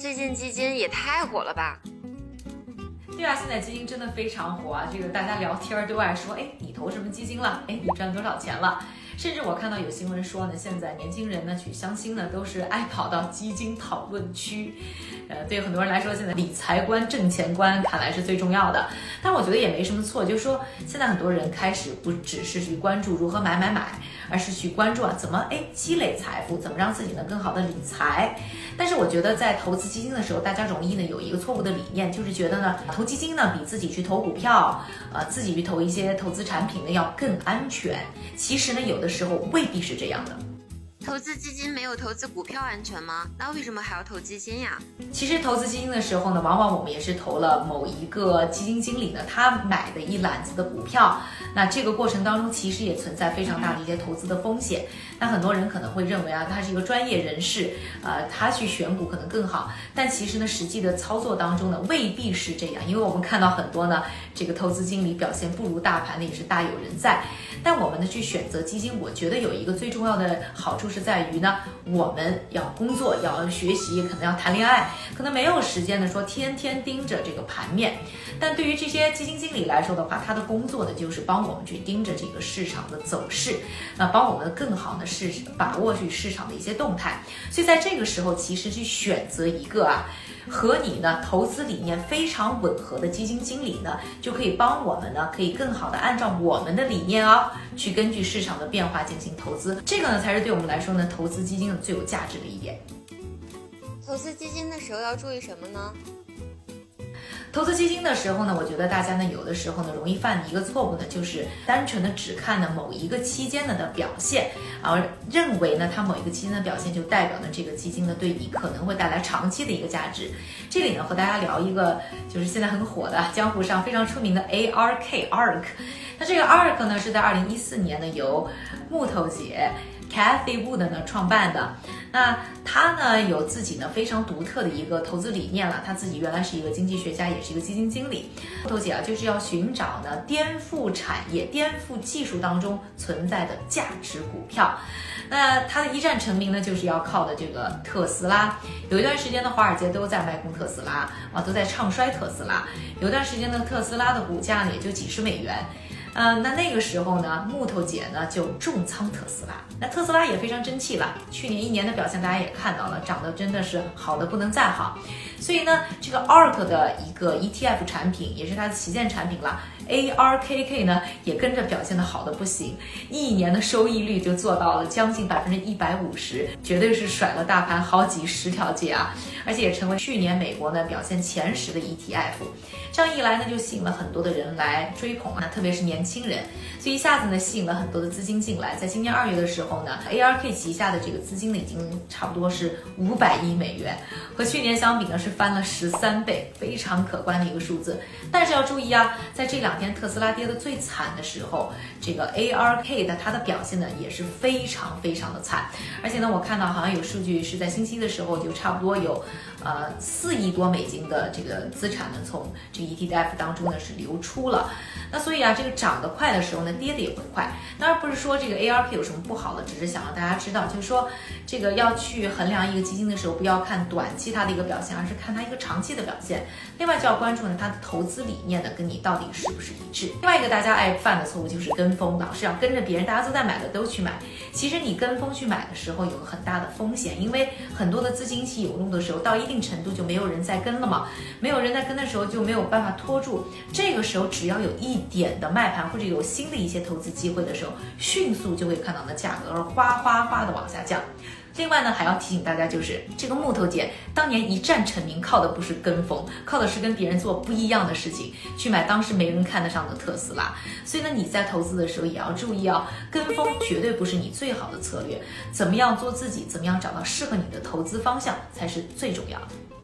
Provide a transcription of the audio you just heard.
最近基金也太火了吧？对啊，现在基金真的非常火啊！这个大家聊天都爱说，哎，你投什么基金了？哎，你赚多少钱了？甚至我看到有新闻说呢，现在年轻人呢去相亲呢都是爱跑到基金讨论区。呃，对很多人来说，现在理财观、挣钱观看来是最重要的。但我觉得也没什么错，就是说现在很多人开始不只是去关注如何买买买，而是去关注啊怎么哎积累财富，怎么让自己能更好的理财。但是我觉得在投资基金的时候，大家容易呢有一个错误的理念，就是觉得呢投基金呢比自己去投股票，呃自己去投一些投资产品呢要更安全。其实呢有的时候未必是这样的。投资基金没有投资股票安全吗？那为什么还要投基金呀？其实投资基金的时候呢，往往我们也是投了某一个基金经理呢，他买的一篮子的股票。那这个过程当中，其实也存在非常大的一些投资的风险。那很多人可能会认为啊，他是一个专业人士，呃，他去选股可能更好。但其实呢，实际的操作当中呢，未必是这样。因为我们看到很多呢，这个投资经理表现不如大盘的也是大有人在。但我们呢去选择基金，我觉得有一个最重要的好处是在于呢，我们要工作，要学习，可能要谈恋爱，可能没有时间呢说天天盯着这个盘面。但对于这些基金经理来说的话，他的工作呢就是帮我们去盯着这个市场的走势，那帮我们更好的是把握去市场的一些动态。所以在这个时候，其实去选择一个啊和你呢投资理念非常吻合的基金经理呢，就可以帮我们呢可以更好的按照我们的理念啊，去根据市场的变化进行投资。这个呢才是对我们来说呢投资基金最有价值的一点。投资基金的时候要注意什么呢？投资基金的时候呢，我觉得大家呢有的时候呢容易犯的一个错误呢，就是单纯的只看呢某一个期间的的表现，而认为呢它某一个期间的表现就代表呢这个基金呢对你可能会带来长期的一个价值。这里呢和大家聊一个就是现在很火的江湖上非常出名的 ARK ARK，那这个 ARK 呢是在二零一四年呢由木头姐。Cathy Wood 呢创办的，那他呢有自己呢非常独特的一个投资理念了。他自己原来是一个经济学家，也是一个基金经理。豆姐啊，就是要寻找呢颠覆产业、颠覆技术当中存在的价值股票。那他的一战成名呢，就是要靠的这个特斯拉。有一段时间呢，华尔街都在卖空特斯拉啊，都在唱衰特斯拉。有一段时间呢，特斯拉的股价呢也就几十美元。嗯，那那个时候呢，木头姐呢就重仓特斯拉，那特斯拉也非常争气了。去年一年的表现大家也看到了，涨得真的是好的不能再好。所以呢，这个 ARK 的一个 ETF 产品，也是它的旗舰产品了，ARKK 呢也跟着表现的好的不行，一年的收益率就做到了将近百分之一百五十，绝对是甩了大盘好几十条街啊！而且也成为去年美国呢表现前十的 ETF。这样一来呢，就吸引了很多的人来追捧啊，特别是年轻人，所以一下子呢吸引了很多的资金进来。在今年二月的时候呢，ARK 旗下的这个资金呢已经差不多是五百亿美元，和去年相比呢是翻了十三倍，非常可观的一个数字。但是要注意啊，在这两天特斯拉跌得最惨的时候，这个 ARK 的它的表现呢也是非常非常的惨。而且呢，我看到好像有数据是在星期的时候就差不多有呃四亿多美金的这个资产呢从这个。ETF 当中呢是流出了，那所以啊，这个涨得快的时候呢，跌的也会快。当然不是说这个 ARP 有什么不好的，只是想让大家知道，就是说这个要去衡量一个基金的时候，不要看短期它的一个表现，而是看它一个长期的表现。另外就要关注呢它的投资理念呢跟你到底是不是一致。另外一个大家爱犯的错误就是跟风，老是要跟着别人，大家都在买的都去买。其实你跟风去买的时候有个很大的风险，因为很多的资金期涌入的时候，到一定程度就没有人在跟了嘛，没有人在跟的时候就没有办法拖住。这个时候只要有一点的卖盘或者有新的一些投资机会的时候，迅速就会看到那价格而哗哗哗的往下降。另外呢，还要提醒大家，就是这个木头姐当年一战成名，靠的不是跟风，靠的是跟别人做不一样的事情，去买当时没人看得上的特斯拉。所以呢，你在投资的时候也要注意哦，跟风绝对不是你最好的策略。怎么样做自己，怎么样找到适合你的投资方向，才是最重要的。